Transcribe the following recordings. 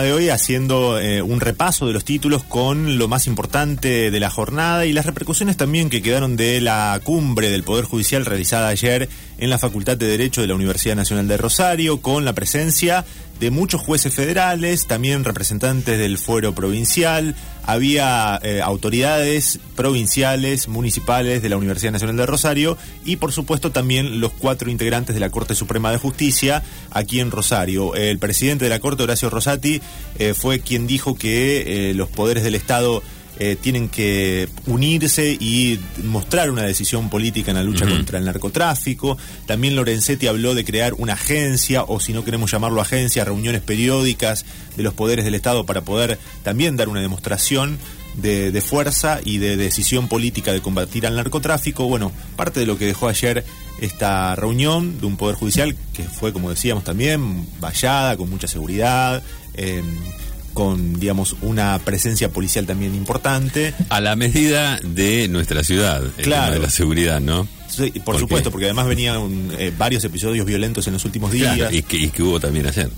de hoy haciendo eh, un repaso de los títulos con lo más importante de la jornada y las repercusiones también que quedaron de la cumbre del Poder Judicial realizada ayer en la Facultad de Derecho de la Universidad Nacional de Rosario con la presencia de muchos jueces federales, también representantes del fuero provincial, había eh, autoridades provinciales, municipales de la Universidad Nacional de Rosario y por supuesto también los cuatro integrantes de la Corte Suprema de Justicia aquí en Rosario. El presidente de la Corte, Horacio Rosati, eh, fue quien dijo que eh, los poderes del Estado eh, tienen que unirse y mostrar una decisión política en la lucha contra el narcotráfico. También Lorenzetti habló de crear una agencia, o si no queremos llamarlo agencia, reuniones periódicas de los poderes del Estado para poder también dar una demostración de, de, fuerza y de decisión política de combatir al narcotráfico. Bueno, parte de lo que dejó ayer esta reunión de un Poder Judicial que fue, como decíamos también, vallada, con mucha seguridad. Eh, con, digamos, una presencia policial también importante. A la medida de nuestra ciudad, claro. de la seguridad, ¿no? Sí, por ¿Por supuesto, qué? porque además venían eh, varios episodios violentos en los últimos días. Claro, y, que, y que hubo también ayer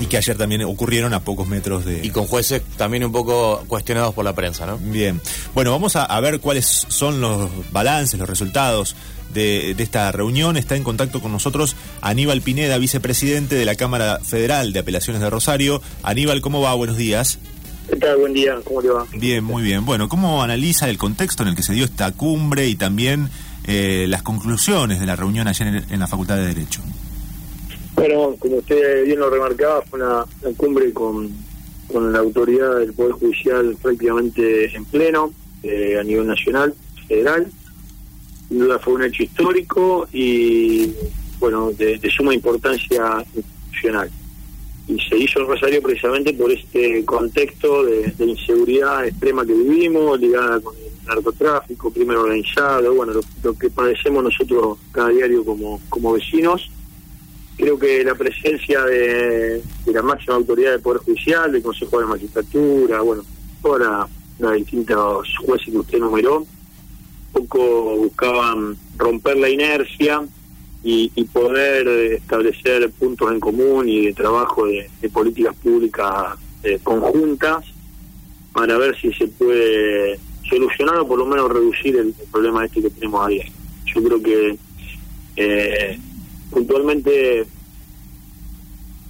y que ayer también ocurrieron a pocos metros de... Y con jueces también un poco cuestionados por la prensa, ¿no? Bien. Bueno, vamos a, a ver cuáles son los balances, los resultados de, de, esta reunión. Está en contacto con nosotros Aníbal Pineda, vicepresidente de la Cámara Federal de Apelaciones de Rosario. Aníbal, ¿cómo va? Buenos días. ¿Qué tal? Buen día, ¿cómo le va? Bien, muy bien. Bueno, ¿cómo analiza el contexto en el que se dio esta cumbre y también eh, las conclusiones de la reunión ayer en, en la Facultad de Derecho? Bueno, como usted bien lo remarcaba, fue una, una cumbre con, con, la autoridad del Poder Judicial prácticamente en pleno, eh, a nivel nacional, federal. Duda fue un hecho histórico y, bueno, de, suma importancia institucional. Y se hizo en Rosario precisamente por este contexto de, inseguridad extrema que vivimos, ligada con el narcotráfico, crimen organizado, bueno, lo, que padecemos nosotros cada diario como, como vecinos creo que la presencia de, de, la máxima autoridad del Poder Judicial, del Consejo de Magistratura, bueno, todas las distintos jueces que usted numeró, poco buscaban romper la inercia y, y, poder establecer puntos en común y de trabajo de, de políticas públicas eh, conjuntas para ver si se puede solucionar o por lo menos reducir el, el problema este que tenemos ahí. Yo creo que eh, puntualmente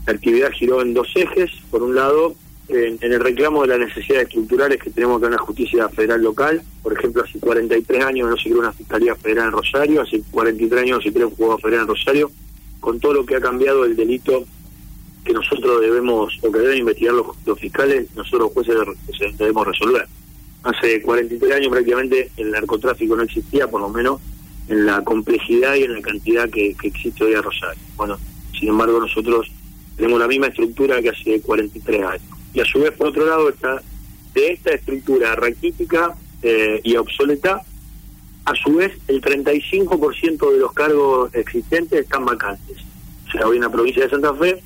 la actividad giró en dos ejes. Por un lado, en, el reclamo de las necesidades estructurales que tenemos acá en la justicia federal local. Por ejemplo, hace 43 años no se creó una fiscalía federal en Rosario, hace 43 años no se creó un juzgado federal en Rosario, con todo lo que ha cambiado el delito que nosotros debemos, o que deben investigar los, fiscales, nosotros jueces debemos resolver. Hace 43 años prácticamente el narcotráfico no existía, por lo menos en la complejidad y en la cantidad que existe hoy en Rosario. Bueno, sin embargo nosotros tenemos la misma estructura que hace 43 años. Y a su vez, por otro lado, está de esta estructura raquítica eh, y obsoleta, a su vez el 35% de los cargos existentes están vacantes. O sea, hoy en la provincia de Santa Fe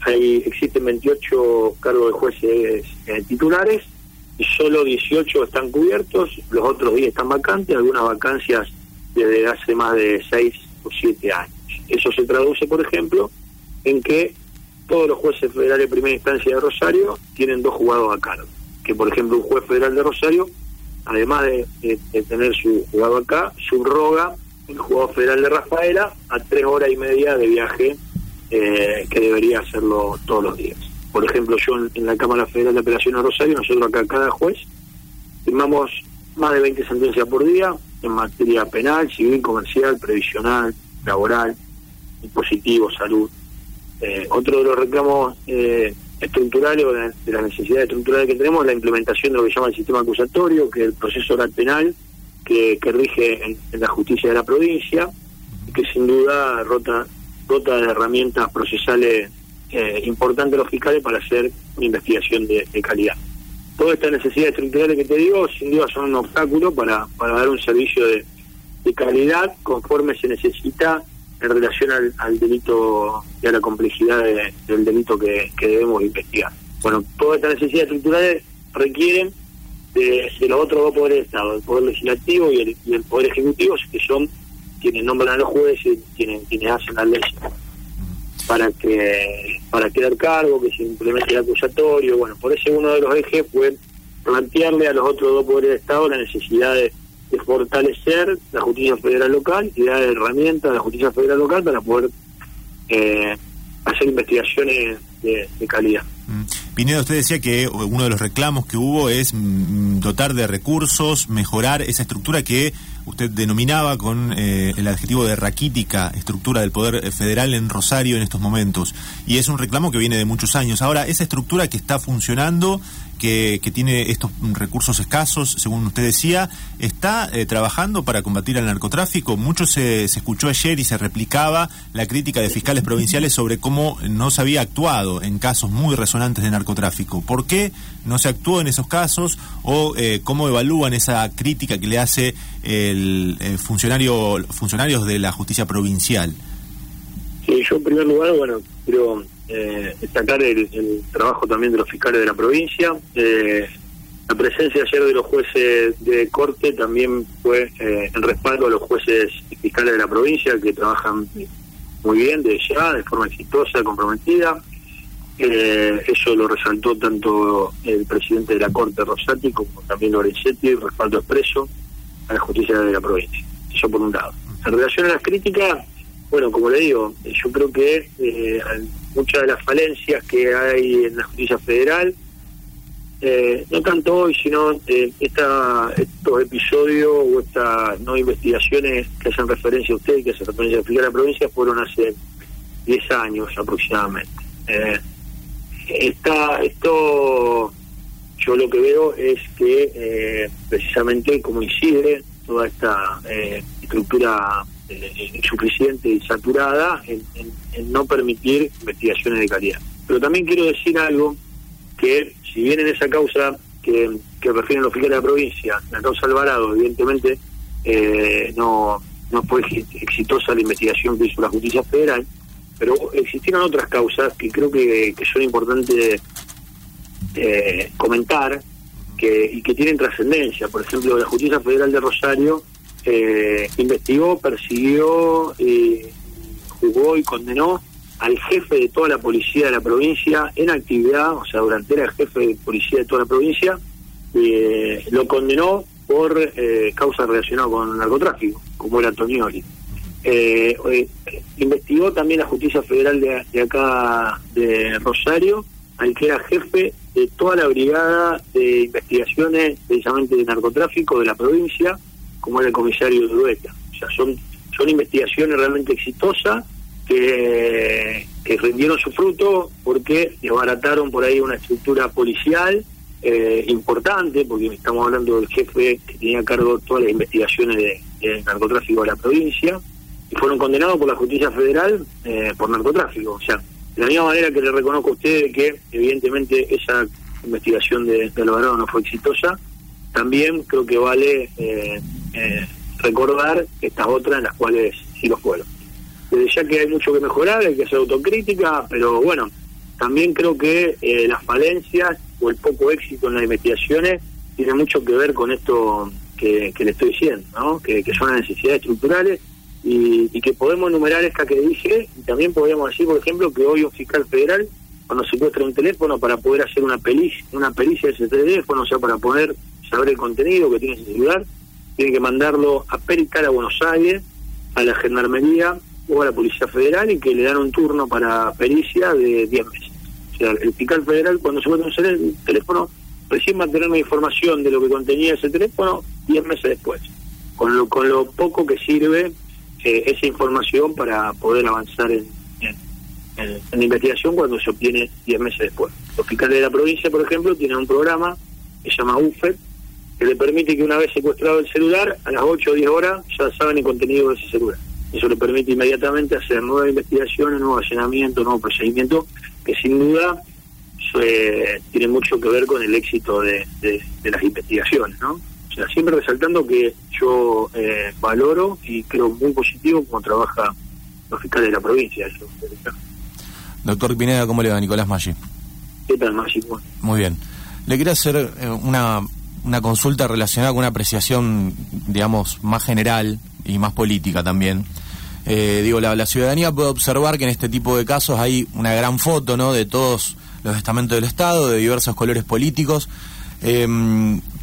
hay, existen 28 cargos de jueces eh, titulares y solo 18 están cubiertos, los otros 10 están vacantes, algunas vacancias desde hace más de 6 o 7 años. Eso se traduce, por ejemplo, en que todos los jueces federales de primera instancia de Rosario tienen dos juzgados a cargo. Que, por ejemplo, un juez federal de Rosario, además de, tener su juzgado acá, subroga el juzgado federal de Rafaela a tres horas y media de viaje eh, que debería hacerlo todos los días. Por ejemplo, yo en, en la Cámara Federal de Apelación de Rosario, nosotros acá cada juez firmamos más de 20 sentencias por día en materia penal, civil, comercial, previsional, laboral, impositivo, salud. Eh, otro de los reclamos eh, estructurales o de, las necesidades estructurales que tenemos es la implementación de lo que se llama el sistema acusatorio, que es el proceso oral penal que, que rige en, la justicia de la provincia, que sin duda rota, rota de herramientas procesales eh, importantes los fiscales para hacer una investigación de, de calidad. Todas estas necesidades estructurales que te digo, sin duda son un obstáculo para, para dar un servicio de, de calidad conforme se necesita en relación al, delito y a la complejidad de, del delito que, debemos investigar. Bueno, todas estas necesidades estructurales requieren de, de los otros dos poderes del Estado, el Poder Legislativo y el, Poder Ejecutivo, que son quienes nombran a los jueces quienes, quienes hacen las leyes. para que para quedar cargo, que se implemente el acusatorio. Bueno, por ese uno de los ejes fue plantearle a los otros dos poderes de Estado la necesidad de, fortalecer la justicia federal local y dar herramientas a la justicia federal local para poder eh, hacer investigaciones de, calidad. Mm. Pinedo, usted decía que uno de los reclamos que hubo es mm, dotar de recursos, mejorar esa estructura que usted denominaba con eh, el adjetivo de raquítica estructura del Poder Federal en Rosario en estos momentos. Y es un reclamo que viene de muchos años. Ahora, esa estructura que está funcionando, que, tiene estos recursos escasos, según usted decía, está eh, trabajando para combatir al narcotráfico. Mucho se, escuchó ayer y se replicaba la crítica de fiscales provinciales sobre cómo no se había actuado en casos muy resonantes de narcotráfico. ¿Por qué no se actuó en esos casos o eh, cómo evalúan esa crítica que le hace el, funcionario funcionarios de la justicia provincial? Sí, yo en primer lugar, bueno, quiero eh, destacar el, trabajo también de los fiscales de la provincia. Eh, la presencia ayer de los jueces de corte también fue eh, en respaldo a los jueces fiscales de la provincia que trabajan muy bien de ya, de forma exitosa, comprometida. Eh, eso lo resaltó tanto el presidente de la Corte Rosati como también Lorenzetti, respaldo expreso a la justicia de la provincia. Eso por un lado. En relación a las críticas, bueno, como le digo, yo creo que eh, muchas de las falencias que hay en la justicia federal, eh, no tanto hoy, sino eh, esta, estos episodios o estas no investigaciones que hacen referencia a usted y que hacen referencia a la provincia fueron hace 10 años aproximadamente. Eh, está, esto yo lo que veo es que eh, precisamente como incide toda esta eh, estructura eh, insuficiente y saturada en, no permitir investigaciones de calidad. Pero también quiero decir algo que si bien en esa causa que, que refieren los fiscales de la provincia, la causa Alvarado, evidentemente no, no fue exitosa la investigación que hizo la justicia federal, pero existieron otras causas que creo que, que son importantes eh, comentar que, y que tienen trascendencia. Por ejemplo, la Justicia Federal de Rosario eh, investigó, persiguió, eh, juzgó y condenó al jefe de toda la policía de la provincia en actividad, o sea, durante era el jefe de policía de toda la provincia, eh, lo condenó por eh, causas relacionadas con narcotráfico, como era Antonioli. Eh, investigó también la Justicia Federal de, de acá de Rosario al que era jefe de toda la brigada de investigaciones precisamente de narcotráfico de la provincia, como era el comisario Dueta. O sea, son, son investigaciones realmente exitosas que, que rindieron su fruto porque desbarataron por ahí una estructura policial eh, importante, porque estamos hablando del jefe que tenía a cargo todas las investigaciones de, narcotráfico de la provincia, y fueron condenados por la justicia federal eh, por narcotráfico. O sea, de la misma manera que le reconozco a usted que evidentemente esa investigación de, de Alvarado no fue exitosa, también creo que vale eh, eh, recordar estas otras en las cuales sí lo fueron. Desde ya que hay mucho que mejorar, hay que hacer autocrítica, pero bueno, también creo que eh, las falencias o el poco éxito en las investigaciones tiene mucho que ver con esto que, le estoy diciendo, ¿no? que son las necesidades estructurales y, que podemos enumerar esta que dije y también podríamos decir, por ejemplo, que hoy un fiscal federal cuando secuestra un teléfono para poder hacer una pericia, una pericia de ese teléfono, o sea, para poder saber el contenido que tiene ese celular, tiene que mandarlo a pericar a Buenos Aires, a la Gendarmería o a la Policía Federal y que le dan un turno para pericia de 10 meses. O sea, el fiscal federal cuando secuestra un teléfono recién va a tener una información de lo que contenía ese teléfono 10 meses después, con lo, con lo poco que sirve eh, esa información para poder avanzar en, la investigación cuando se obtiene 10 meses después. Los fiscales de la provincia, por ejemplo, tienen un programa que se llama UFED, que le permite que una vez secuestrado el celular, a las 8 o 10 horas ya saben el contenido de ese celular. Eso le permite inmediatamente hacer nuevas investigaciones, nuevo allanamiento, nuevo procedimiento, que sin duda eh, tiene mucho que ver con el éxito de las investigaciones, ¿no? Siempre resaltando que yo eh, valoro y creo muy positivo como trabaja los fiscales de la provincia. Doctor Pineda, ¿cómo le va? Nicolás Maggi. ¿Qué tal, Maggi? Muy bien. Le quería hacer eh, una, una consulta relacionada con una apreciación, digamos, más general y más política también. Eh, digo, la, la, ciudadanía puede observar que en este tipo de casos hay una gran foto, ¿no? De todos los estamentos del Estado, de diversos colores políticos. Eh,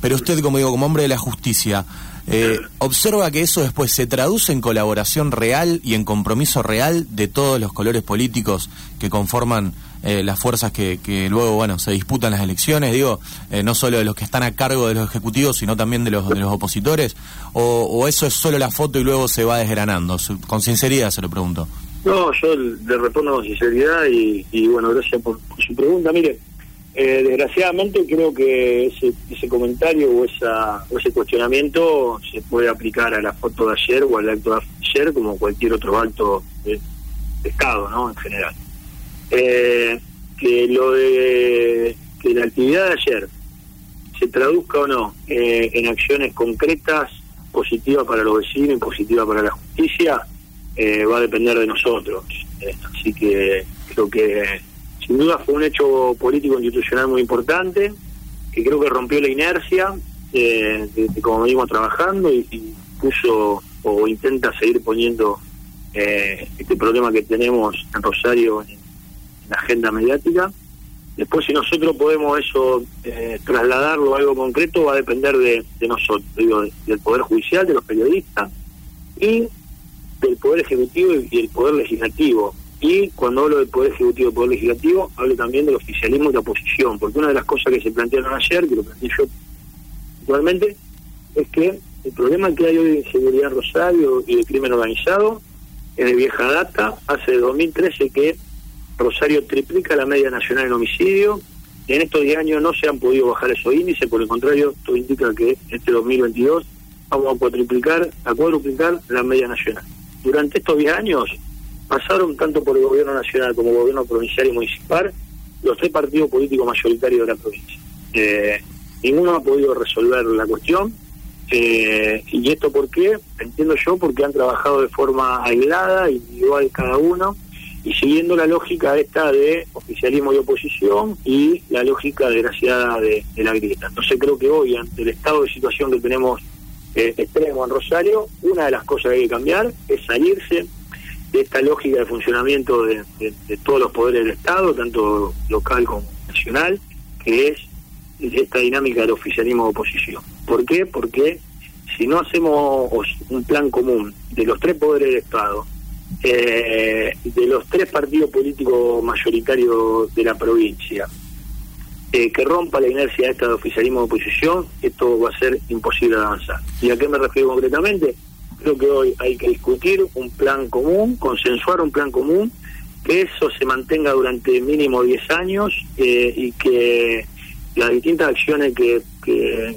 pero usted, como digo, como hombre de la justicia, eh, observa que eso después se traduce en colaboración real y en compromiso real de todos los colores políticos que conforman eh, las fuerzas que, que, luego bueno se disputan las elecciones, digo, eh, no solo de los que están a cargo de los ejecutivos, sino también de los, de los opositores, o, o eso es solo la foto y luego se va desgranando. Con sinceridad se lo pregunto. No, yo le respondo con sinceridad y, y bueno, gracias por, por su pregunta. Mire, eh, desgraciadamente creo que ese, ese comentario o, esa, o ese cuestionamiento se puede aplicar a la foto de ayer o al acto de ayer como cualquier otro acto de, Estado, ¿no? En general. Eh, que lo de que la actividad de ayer se traduzca o no eh, en acciones concretas, positivas para los vecinos y positivas para la justicia, eh, va a depender de nosotros. así que creo que sin duda fue un hecho político institucional muy importante, que creo que rompió la inercia eh, de, de, cómo venimos trabajando y, y, puso o intenta seguir poniendo eh, este problema que tenemos en Rosario en, la agenda mediática. Después, si nosotros podemos eso eh, trasladarlo a algo concreto, va a depender de, nosotros, digo, de, del Poder Judicial, de los periodistas y del Poder Ejecutivo y, y el Poder Legislativo y cuando hablo del Poder Ejecutivo y Poder Legislativo, hablo también del oficialismo y la oposición, porque una de las cosas que se plantearon ayer, que lo planteé yo actualmente, es que el problema que hay hoy de inseguridad en Rosario y de crimen organizado es de vieja data, hace 2013 que Rosario triplica la media nacional en homicidio, en estos 10 años no se han podido bajar esos índices, por el contrario, esto indica que este 2022 vamos a cuatriplicar, a cuadruplicar la media nacional. Durante estos 10 años pasaron tanto por el gobierno nacional como el gobierno provincial y municipal los tres partidos políticos mayoritarios de la provincia. Eh, ninguno ha podido resolver la cuestión. Eh, ¿Y esto por qué? Entiendo yo porque han trabajado de forma aislada, individual cada uno, y siguiendo la lógica esta de oficialismo y oposición y la lógica desgraciada de, de la grieta. Entonces creo que hoy, ante el estado de situación que tenemos eh, extremo en Rosario, una de las cosas que hay que cambiar es salirse de esta lógica de funcionamiento de, de, de, todos los poderes del Estado, tanto local como nacional, que es esta dinámica del oficialismo de oposición. ¿Por qué? Porque si no hacemos un plan común de los tres poderes del Estado, eh, de los tres partidos políticos mayoritarios de la provincia, eh, que rompa la inercia esta de oficialismo de oposición, esto va a ser imposible avanzar. ¿Y a qué me refiero concretamente? Creo que hoy hay que discutir un plan común, consensuar un plan común, que eso se mantenga durante mínimo 10 años eh, y que las distintas acciones que, que,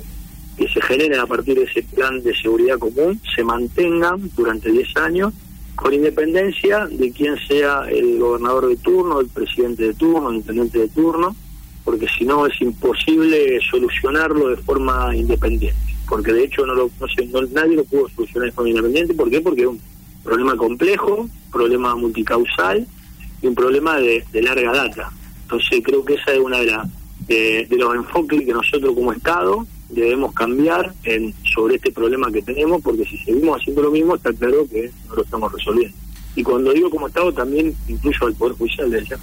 se generen a partir de ese plan de seguridad común se mantengan durante 10 años con independencia de quién sea el gobernador de turno, el presidente de turno, el intendente de turno, porque si no es imposible solucionarlo de forma independiente porque de hecho no lo no sé, no, nadie lo pudo solucionar de forma independiente. ¿Por qué? Porque es un problema complejo, problema multicausal y un problema de, de larga data. Entonces creo que esa es una de, la, de, los enfoques que nosotros como Estado debemos cambiar en, sobre este problema que tenemos, porque si seguimos haciendo lo mismo está claro que no lo estamos resolviendo. Y cuando digo como Estado también incluyo al Poder Judicial de allá.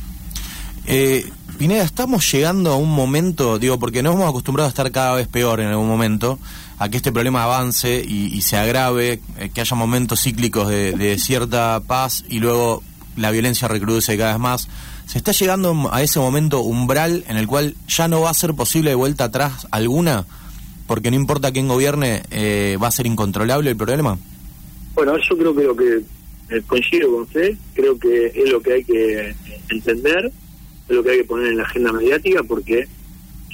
Eh, Pineda, estamos llegando a un momento, digo, porque nos hemos acostumbrado a estar cada vez peor en algún momento, a que este problema avance y, se agrave, eh, que haya momentos cíclicos de, de, cierta paz y luego la violencia recrudece cada vez más. ¿Se está llegando a ese momento umbral en el cual ya no va a ser posible de vuelta atrás alguna? Porque no importa quién gobierne, eh, ¿va a ser incontrolable el problema? Bueno, yo creo que lo que eh, coincido con usted, creo que es lo que hay que entender, es lo que hay que poner en la agenda mediática, porque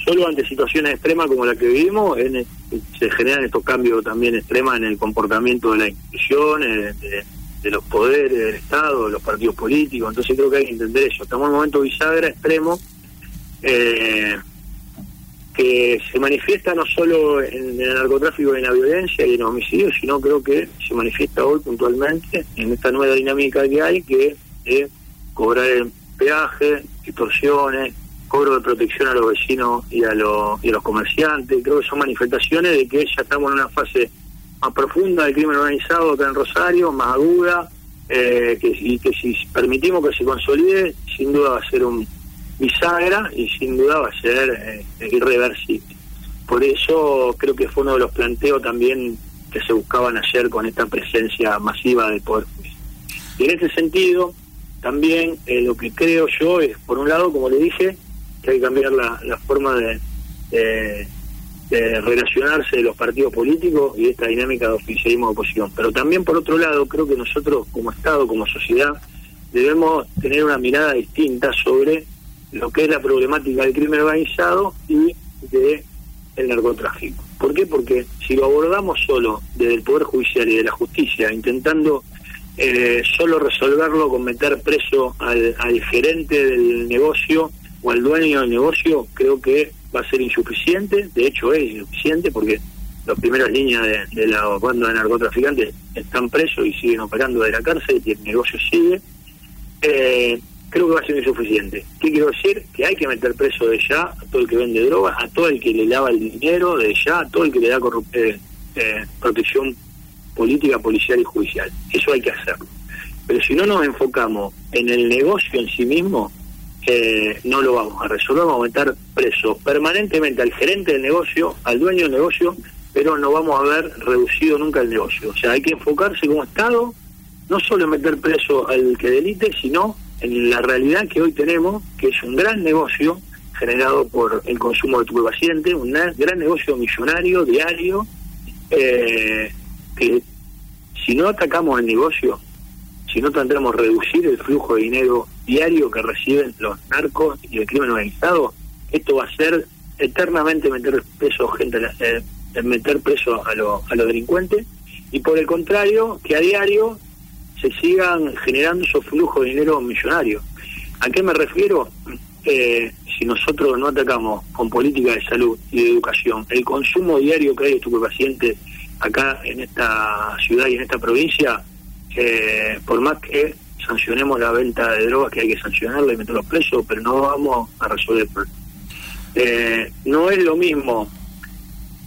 solo ante situaciones extremas como la que vivimos en, se generan estos cambios también extremas en el comportamiento de las instituciones, de, de, los poderes del Estado, de los partidos políticos. Entonces creo que hay que entender eso. Estamos en un momento bisagra extremo eh, que se manifiesta no solo en, en, el narcotráfico y en la violencia y en los homicidios, sino creo que se manifiesta hoy puntualmente en esta nueva dinámica que hay, que es cobrar el peaje, extorsiones, cobro de protección a los vecinos y a, los, y a los comerciantes. Creo que son manifestaciones de que ya estamos en una fase más profunda del crimen organizado acá en Rosario, más aguda, eh, que, y que si permitimos que se consolide, sin duda va a ser un bisagra y sin duda va a ser eh, irreversible. Por eso creo que fue uno de los planteos también que se buscaban ayer con esta presencia masiva del Poder. Y en ese sentido, también eh, lo que creo yo es, por un lado, como le dije, que hay que cambiar la, la forma de, de, relacionarse de los partidos políticos y esta dinámica de oficialismo de oposición. Pero también, por otro lado, creo que nosotros, como Estado, como sociedad, debemos tener una mirada distinta sobre lo que es la problemática del crimen organizado y de el narcotráfico. ¿Por qué? Porque si lo abordamos solo desde el Poder Judicial y de la justicia, intentando eh, solo resolverlo con meter preso al, al gerente del negocio o al dueño del negocio, creo que va a ser insuficiente. De hecho, es insuficiente porque las primeras líneas de, la banda de narcotraficantes están presos y siguen operando de la cárcel y el negocio sigue. Eh, creo que va a ser insuficiente. ¿Qué quiero decir? Que hay que meter preso de ya a todo el que vende drogas, a todo el que le lava el dinero, de ya a todo el que le da eh, eh, protección política, policial y judicial. Eso hay que hacerlo. Pero si no nos enfocamos en el negocio en sí mismo, eh, no lo vamos a resolver, vamos a meter preso permanentemente al gerente del negocio, al dueño del negocio, pero no vamos a ver reducido nunca el negocio. O sea, hay que enfocarse como Estado, no solo en meter preso al que delite, sino en la realidad que hoy tenemos, que es un gran negocio generado por el consumo de estupefacientes, un gran negocio millonario, diario, eh, que si no atacamos el negocio, si no tendremos reducir el flujo de dinero diario que reciben los narcos y el crimen organizado, esto va a ser eternamente meter preso gente eh, meter preso a, lo, a los delincuentes y por el contrario que a diario se sigan generando esos flujos de dinero millonarios. ¿A qué me refiero? Eh, si nosotros no atacamos con política de salud y de educación el consumo diario que hay de estupefacientes acá en esta ciudad y en esta provincia, eh, por más que sancionemos la venta de drogas, que hay que sancionarla y meterlos presos, pero no vamos a resolver el. Eh, no es lo mismo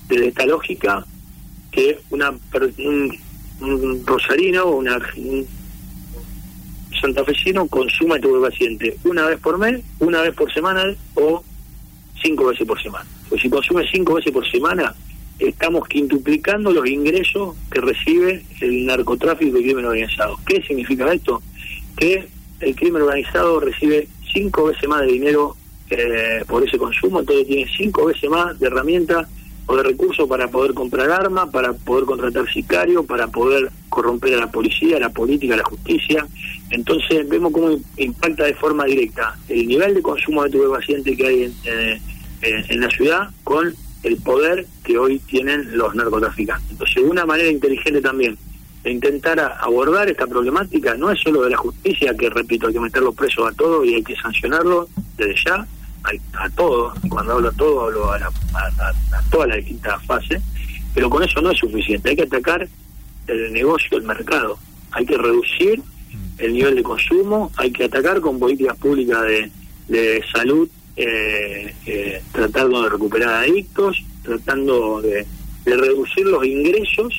desde esta lógica que una un, un rosarino o una, un santafesino consuma estupefaciente una vez por mes, una vez por semana o cinco veces por semana. Pues si consume cinco veces por semana, estamos quintuplicando los ingresos que recibe el narcotráfico y crimen organizado. ¿Qué significa esto? Que el crimen organizado recibe cinco veces más de dinero eh, por ese consumo, entonces tiene cinco veces más de herramientas o de recursos para poder comprar armas, para poder contratar sicarios, para poder corromper a la policía, a la política, a la justicia. Entonces vemos cómo impacta de forma directa el nivel de consumo de estupefaciente que hay eh, en la ciudad con el poder que hoy tienen los narcotraficantes. Entonces, una manera inteligente también de intentar abordar esta problemática no es solo de la justicia, que repito, hay que meterlos presos a todos y hay que sancionarlos desde ya, a, a todos, cuando hablo a todos hablo a, la, a, a todas las distintas fases, pero con eso no es suficiente, hay que atacar el negocio, el mercado, hay que reducir el nivel de consumo, hay que atacar con políticas públicas de, de salud eh, eh, tratando de recuperar adictos, tratando de, de, reducir los ingresos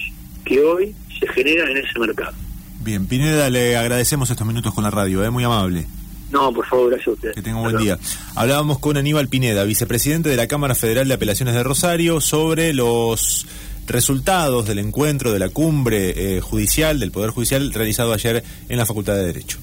que hoy se generan en ese mercado. Bien, Pineda, le agradecemos estos minutos con la radio, es ¿eh? muy amable. No, por favor, gracias a usted. Que tenga un buen día. Hablábamos con Aníbal Pineda, vicepresidente de la Cámara Federal de Apelaciones de Rosario, sobre los resultados del encuentro de la cumbre eh, judicial, del Poder Judicial, realizado ayer en la Facultad de Derecho.